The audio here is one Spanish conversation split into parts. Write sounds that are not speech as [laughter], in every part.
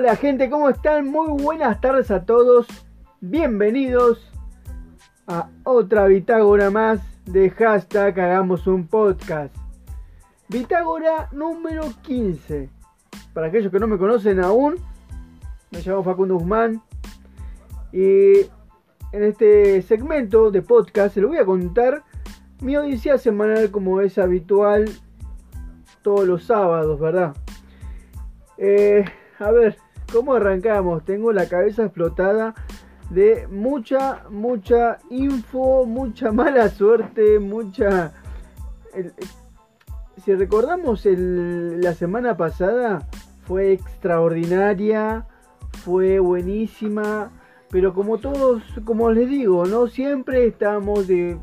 Hola gente, ¿cómo están? Muy buenas tardes a todos. Bienvenidos a otra bitágora más de hashtag Hagamos un podcast. Bitágora número 15. Para aquellos que no me conocen aún, me llamo Facundo Guzmán. Y en este segmento de podcast se lo voy a contar mi odisea semanal como es habitual todos los sábados, ¿verdad? Eh, a ver, ¿cómo arrancamos? Tengo la cabeza explotada de mucha, mucha info, mucha mala suerte, mucha... si recordamos la semana pasada, fue extraordinaria, fue buenísima, pero como todos, como les digo, no siempre estamos de,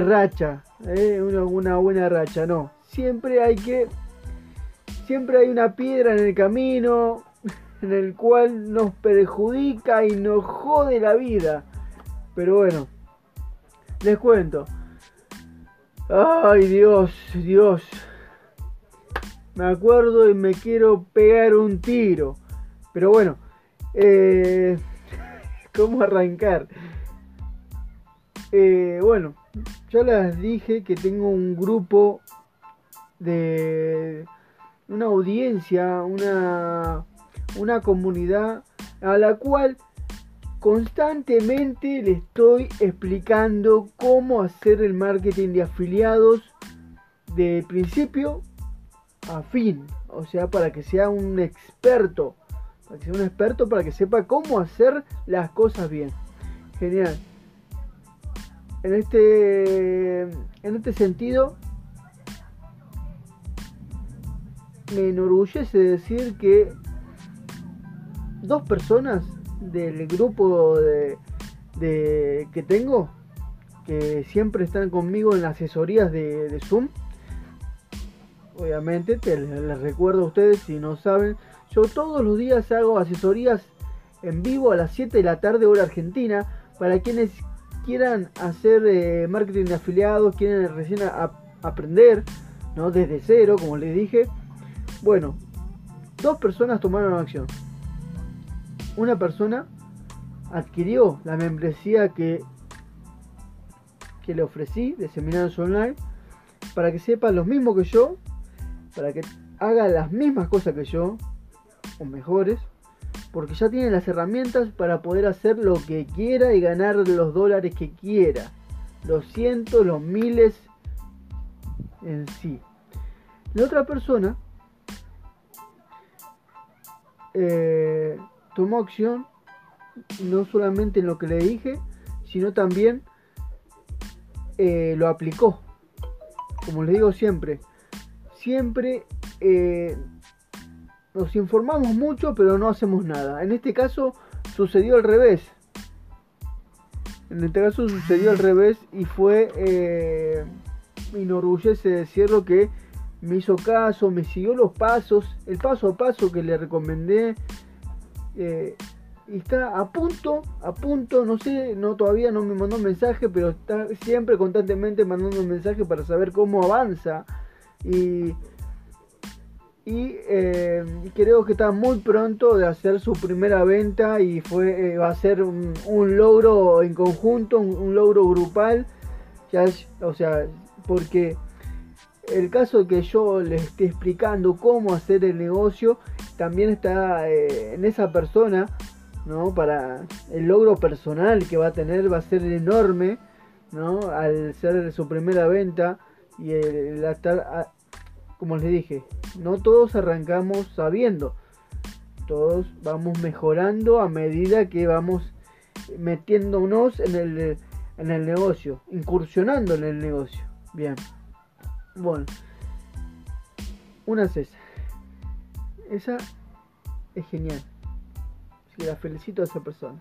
racha, ¿eh? una buena racha, no. Siempre hay que siempre hay una piedra en el camino en el cual nos perjudica y nos jode la vida. Pero bueno, les cuento. Ay Dios, Dios. Me acuerdo y me quiero pegar un tiro. Pero bueno, eh, [laughs] ¿cómo arrancar? Eh, bueno, ya les dije que tengo un grupo de una audiencia, una, una comunidad a la cual constantemente le estoy explicando cómo hacer el marketing de afiliados de principio a fin. O sea, para que sea un experto. Para que sea un experto, para que sepa cómo hacer las cosas bien. Genial. En este, en este sentido, me enorgullece decir que dos personas del grupo de, que tengo, que siempre están conmigo en las asesorías de, Zoom, obviamente te, les recuerdo a ustedes si no saben, yo todos los días hago asesorías en vivo a las 7 de la tarde hora argentina para quienes quieran hacer eh, marketing de afiliados, quieren recién aprender, ¿no? Desde cero, como les dije. Bueno, dos personas tomaron acción. Una persona adquirió la membresía que, que le ofrecí de seminarios online para que sepa lo mismo que yo, para que haga las mismas cosas que yo, o mejores, porque ya tiene las herramientas para poder hacer lo que quiera y ganar los dólares que quiera, los cientos, los miles en sí. La otra persona eh, tomó acción no solamente en lo que le dije, sino también eh, lo aplicó. Como les digo siempre, siempre eh, nos informamos mucho pero no hacemos nada. En este caso sucedió al revés. En este caso sucedió al revés y fue, eh, decirlo que me hizo caso, me siguió los pasos, el paso a paso que le recomendé. Eh, y está a punto, a punto, no sé, no todavía no me mandó un mensaje, pero está siempre constantemente mandando un mensaje para saber cómo avanza. Y, y eh, creo que está muy pronto de hacer su primera venta y fue, eh, va a ser un, logro en conjunto, un, logro grupal. Ya, o sea, porque el caso que yo les esté explicando cómo hacer el negocio también está eh, en esa persona, ¿no? Para el logro personal que va a tener va a ser enorme, ¿no? Al ser su primera venta y el, estar, como les dije, no todos arrancamos sabiendo, todos vamos mejorando a medida que vamos metiéndonos en el, en el negocio, incursionando en el negocio. Bien. Bueno, una es esa. Esa es genial. Así la felicito a esa persona.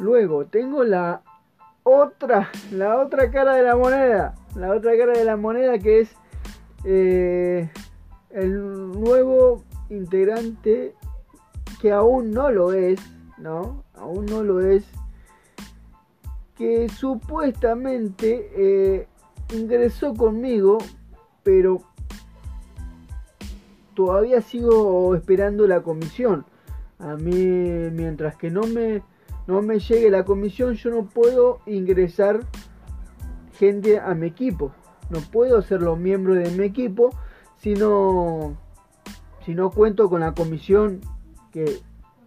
Luego tengo la otra, la otra cara de la moneda. La otra cara de la moneda que es eh, el nuevo integrante que aún no lo es, ¿no? Aún no lo es. Que supuestamente eh, ingresó conmigo, pero todavía sigo esperando la comisión. A mí, mientras que no me, no me llegue la comisión, yo no puedo ingresar gente a mi equipo. No puedo ser los miembros de mi equipo si no, si no cuento con la comisión que,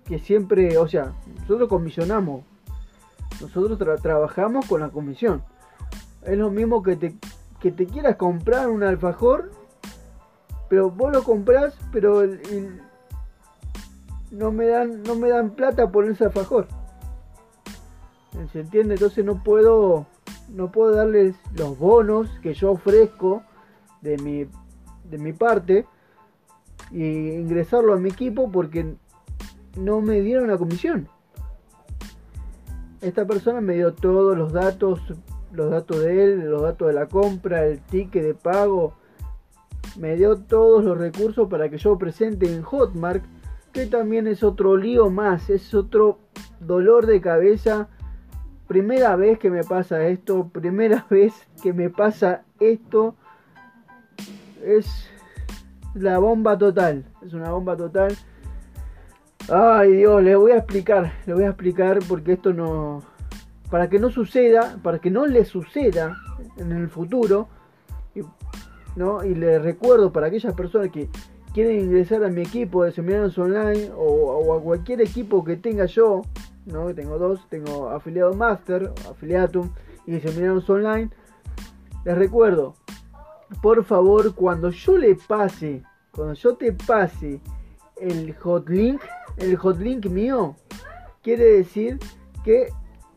que siempre, o sea, nosotros comisionamos. Nosotros trabajamos con la comisión. Es lo mismo que te, que te quieras comprar un alfajor, pero vos lo compras, pero no me dan no me dan plata por ese alfajor. ¿Se entiende? Entonces no puedo no puedo darles los bonos que yo ofrezco de mi de mi parte y ingresarlo a mi equipo porque no me dieron la comisión. Esta persona me dio todos los datos, los datos de él, los datos de la compra, el ticket de pago, me dio todos los recursos para que yo presente en Hotmart, que también es otro lío más, es otro dolor de cabeza. Primera vez que me pasa esto, primera [laughs] vez que me pasa esto, es la bomba total, es una bomba total. Ay Dios, le voy a explicar, le voy a explicar porque esto no, para que no suceda, para que no le suceda en el futuro, ¿no? Y les recuerdo para aquellas personas que quieren ingresar a mi equipo de seminarios online o, a cualquier equipo que tenga yo, ¿no? Tengo dos, tengo afiliado master, afiliatum y seminarios online. Les recuerdo, por favor, cuando yo le pase, cuando yo te pase el hotlink, el hotlink mío, quiere decir que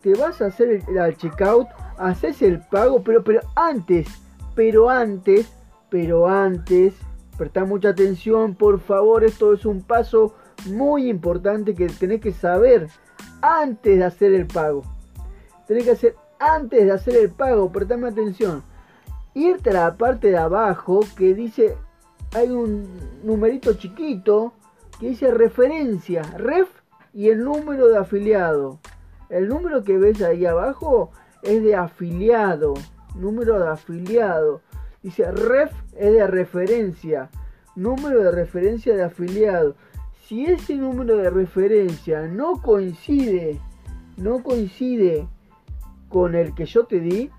te vas a hacer el, checkout, haces el pago, pero, pero antes, pero antes pero antes, presta mucha atención, por favor, esto es un paso muy importante que tenés que saber antes de hacer el pago. Tenés que hacer antes de hacer el pago, prestame atención. Irte a la parte de abajo que dice, hay un numerito chiquito que dice referencia, ref y el número de afiliado. El número que ves ahí abajo es de afiliado, número de afiliado. Dice ref es de referencia, número de referencia de afiliado. Si ese número de referencia no coincide, no coincide con el que yo te di,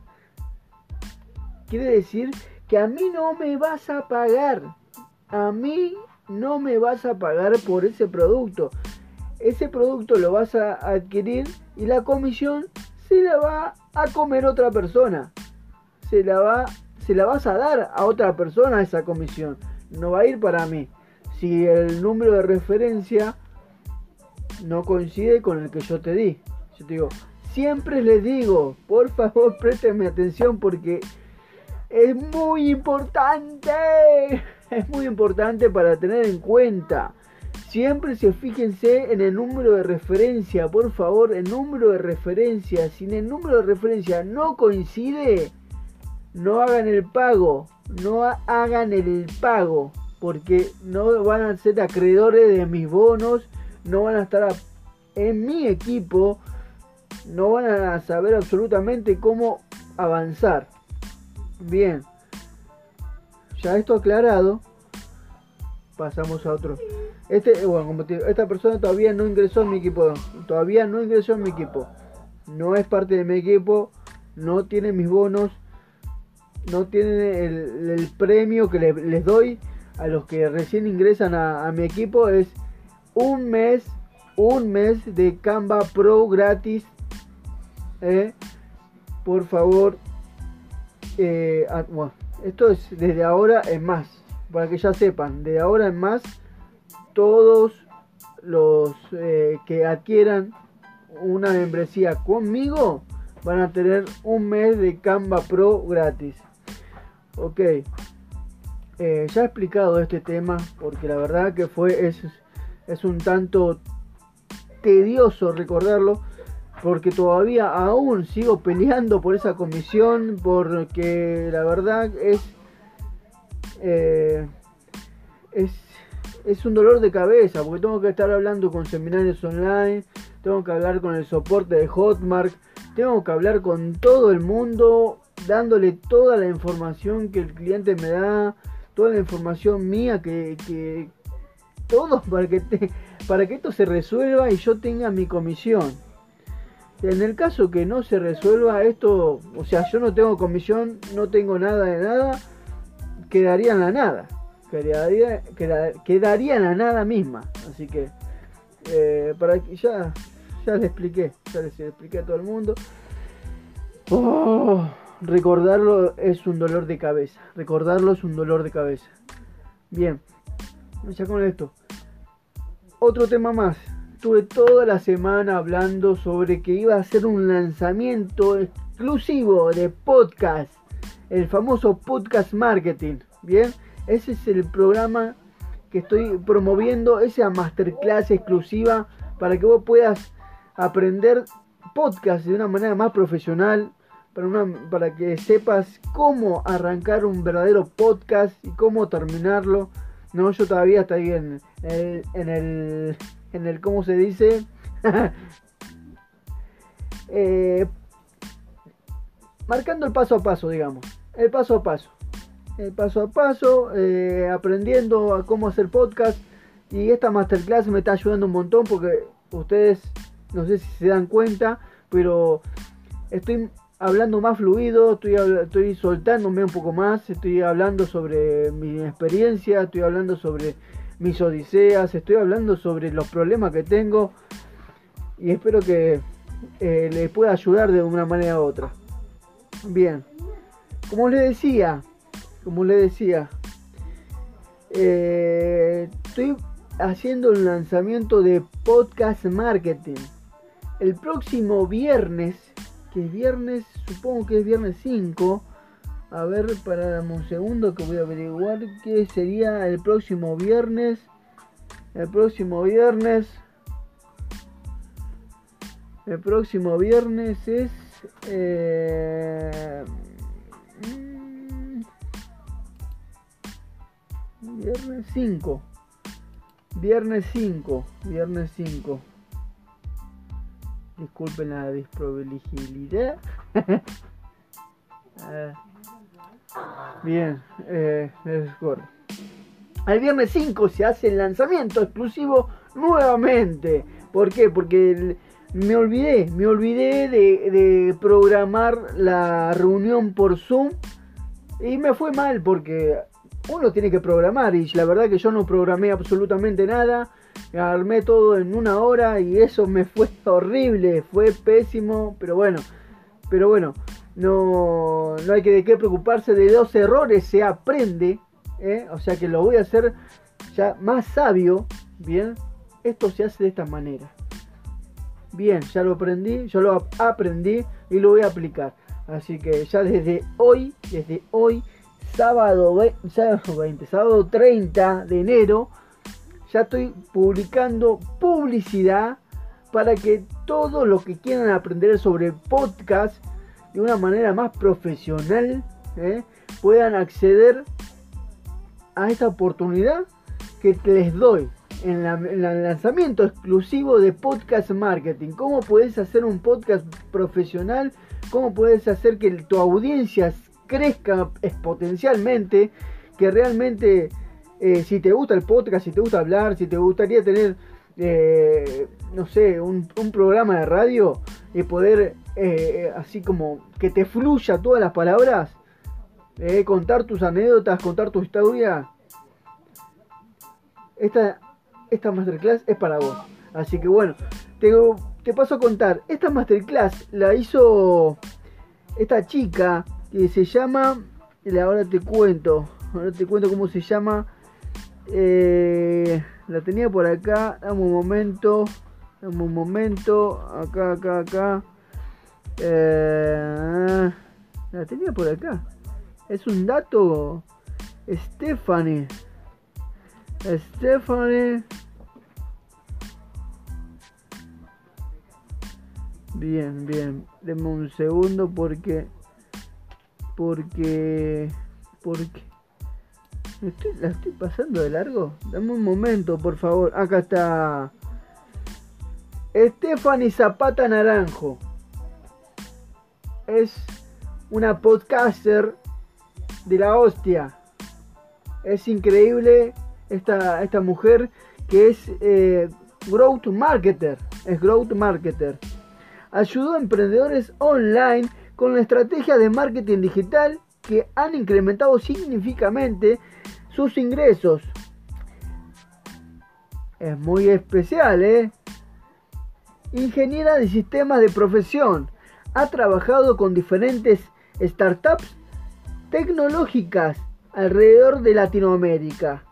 quiere decir que a mí no me vas a pagar. A mí no me vas a pagar por ese producto. Ese producto lo vas a adquirir y la comisión se la va a comer otra persona. Se la va se la vas a dar a otra persona esa comisión. No va a ir para mí. Si el número de referencia no coincide con el que yo te di. Yo te digo, siempre les digo, por favor présteme atención porque es muy importante. [laughs] Es muy importante para tener en cuenta. Siempre se fíjense en el número de referencia, por favor, el número de referencia. Si el número de referencia no coincide, no hagan el pago, no hagan el pago, porque no van a ser acreedores de mis bonos, no van a estar en mi equipo, no van a saber absolutamente cómo avanzar. Bien, ya esto aclarado, pasamos a otro. Este, bueno, como esta persona todavía no ingresó en mi equipo, todavía no ingresó en mi equipo, no es parte de mi equipo, no tiene mis bonos no tienen el, premio que les doy a los que recién ingresan a, mi equipo es un mes un mes de Canva Pro gratis eh. por favor eh, esto es desde ahora en más para que ya sepan de ahora en más todos los eh, que adquieran una membresía conmigo van a tener un mes de Canva Pro gratis Ok, eh, ya he explicado este tema porque la verdad que fue es, es un tanto tedioso recordarlo porque todavía aún sigo peleando por esa comisión porque la verdad es eh, es es un dolor de cabeza porque tengo que estar hablando con seminarios online tengo que hablar con el soporte de Hotmart tengo que hablar con todo el mundo dándole toda la información que el cliente me da, toda la información mía, que, que todo [laughs] para que, para que esto se resuelva y yo tenga mi comisión. En el caso que no se resuelva esto, o sea, yo no tengo comisión, no tengo nada de nada, quedaría en la nada. Quedaría, quedaría la nada misma. Así que, eh, para que ya, ya les expliqué, ya les expliqué a todo el mundo. Oh, recordarlo es un dolor de cabeza. Recordarlo es un dolor de cabeza. Bien, ya con esto. Otro tema más. Estuve toda la semana hablando sobre que iba a hacer un lanzamiento exclusivo de podcast. El famoso podcast marketing. Bien, ese es el programa que estoy promoviendo. Esa masterclass exclusiva para que vos puedas aprender podcast de una manera más profesional, para, que sepas cómo arrancar un verdadero podcast y cómo terminarlo. No, yo todavía estoy en, el, en el, en el, ¿cómo se dice? [laughs] Eh, marcando el paso a paso, digamos. El paso a paso. El paso a paso, eh, aprendiendo a cómo hacer podcast. Y esta masterclass me está ayudando un montón porque ustedes, no sé si se dan cuenta, pero estoy hablando más fluido, estoy, estoy soltándome un poco más, estoy hablando sobre mi experiencia, estoy hablando sobre mis odiseas, estoy hablando sobre los problemas que tengo y espero que eh, les pueda ayudar de una manera u otra. Bien, como les decía, como les decía, eh, estoy haciendo el lanzamiento de podcast marketing. El próximo viernes que es viernes, supongo que es viernes 5. A ver, para un segundo que voy a averiguar qué sería el próximo viernes. El próximo viernes. El próximo viernes es... Eh, mm, viernes 5. Viernes 5. Viernes 5. Disculpen la desprobabilidad. [laughs] Bien, eh, El viernes 5 se hace el lanzamiento exclusivo nuevamente. ¿Por qué? Porque me olvidé, me olvidé de, programar la reunión por Zoom y me fue mal porque uno tiene que programar y la verdad que yo no programé absolutamente nada armé todo en una hora y eso me fue [laughs] horrible, fue pésimo, pero bueno, pero bueno, no, no hay que preocuparse, de dos errores se aprende, ¿eh? o sea que lo voy a hacer ya más sabio, bien, esto se hace de esta manera. Bien, ya lo aprendí, yo lo aprendí y lo voy a aplicar. Así que ya desde hoy, desde hoy, sábado, sábado 20, sábado 30 de enero, ya estoy publicando publicidad para que todos los que quieran aprender sobre podcast de una manera más profesional ¿eh? puedan acceder a esta oportunidad que les doy en, el lanzamiento exclusivo de podcast marketing. ¿Cómo puedes hacer un podcast profesional? ¿Cómo puedes hacer que tu audiencia crezca exponencialmente? Que realmente eh, si te gusta el podcast, si te gusta hablar, si te gustaría tener, eh, no sé, un, programa de radio y poder, eh, así como que te fluya todas las palabras, contar tus anécdotas, contar tu historia, esta, esta masterclass es para vos. Así que bueno, te, te paso a contar. Esta masterclass la hizo esta chica que se llama, ahora te cuento, ahora te cuento cómo se llama. Eh, la tenía por acá. Dame un momento. Dame un momento. Acá, acá, acá. Eh, la tenía por acá. Es un dato. Stephanie. Stephanie. Bien, bien. Deme un segundo porque. Porque. Porque la estoy pasando de largo? Dame un momento, por favor. Acá está. Stephanie Zapata Naranjo. Es una podcaster de la hostia. Es increíble esta, esta mujer que es eh, growth marketer. Es growth marketer. Ayudó a emprendedores online con la estrategia de marketing digital que han incrementado significativamente sus ingresos. Es muy especial, ¿eh? Ingeniera de sistemas de profesión. Ha trabajado con diferentes startups tecnológicas alrededor de Latinoamérica.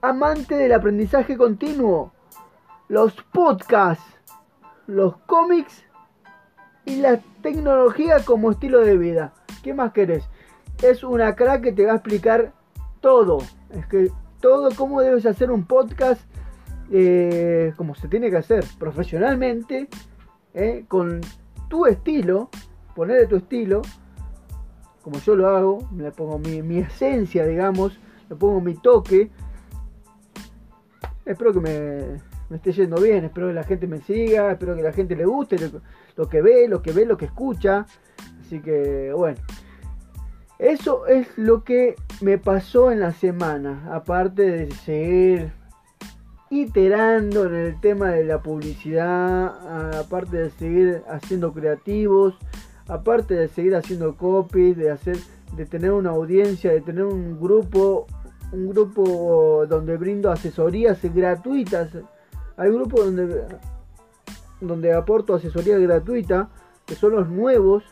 Amante del aprendizaje continuo, los podcasts, los cómics y la tecnología como estilo de vida. ¿Qué más querés? Es una crack que te va a explicar todo. Es que todo, cómo debes hacer un podcast eh, como se tiene que hacer profesionalmente, eh, con tu estilo, ponerle tu estilo, como yo lo hago, le pongo mi, esencia, digamos, le pongo mi toque. Espero que me, esté yendo bien, espero que la gente me siga, espero que la gente le guste lo, que ve, lo que ve, lo que escucha. Así que bueno, eso es lo que me pasó en la semana, aparte de seguir iterando en el tema de la publicidad, aparte de seguir haciendo creativos, aparte de seguir haciendo copies, de hacer, de tener una audiencia, de tener un grupo, un grupo donde brindo asesorías gratuitas. Hay grupos donde, donde aporto asesoría gratuita, que son los nuevos.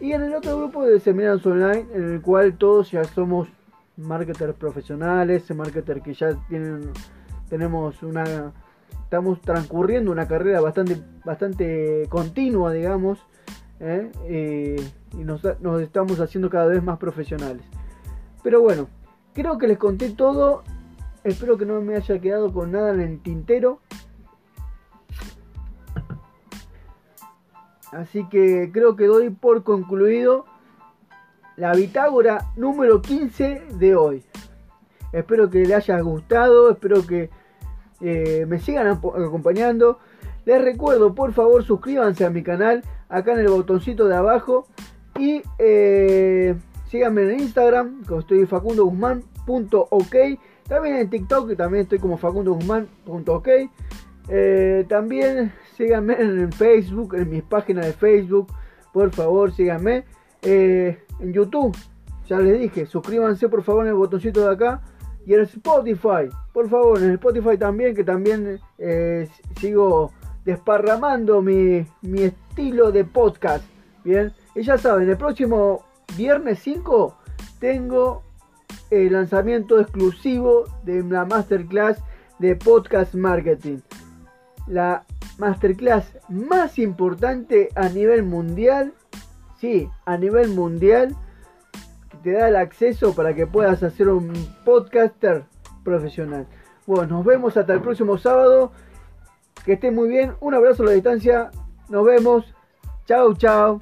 Y en el otro grupo de seminarios online, en el cual todos ya somos marketers profesionales, marketers que ya tienen, tenemos una, estamos transcurriendo una carrera bastante, bastante continua, digamos, ¿eh? y nos, estamos haciendo cada vez más profesionales. Pero bueno, creo que les conté todo. Espero que no me haya quedado con nada en el tintero. Así que creo que doy por concluido la bitágora número 15 de hoy. Espero que les haya gustado, espero que eh, me sigan acompañando. Les recuerdo, por favor, suscríbanse a mi canal acá en el botoncito de abajo. Y eh, síganme en Instagram, como estoy Facundo Guzmán.ok. También en TikTok, también estoy como Facundo Guzmán.ok. Eh, también síganme en Facebook, en mis páginas de Facebook. Por favor, síganme. Eh, en YouTube, ya les dije, suscríbanse por favor en el botoncito de acá. Y en Spotify, por favor, en Spotify también, que también sigo desparramando mi, estilo de podcast. Bien, y ya saben, el próximo viernes 5 tengo el lanzamiento exclusivo de la masterclass de podcast marketing. La masterclass más importante a nivel mundial. Sí, a nivel mundial. Que te da el acceso para que puedas hacer un podcaster profesional. Bueno, nos vemos hasta el próximo sábado. Que estén muy bien. Un abrazo a la distancia. Nos vemos. Chao, chao.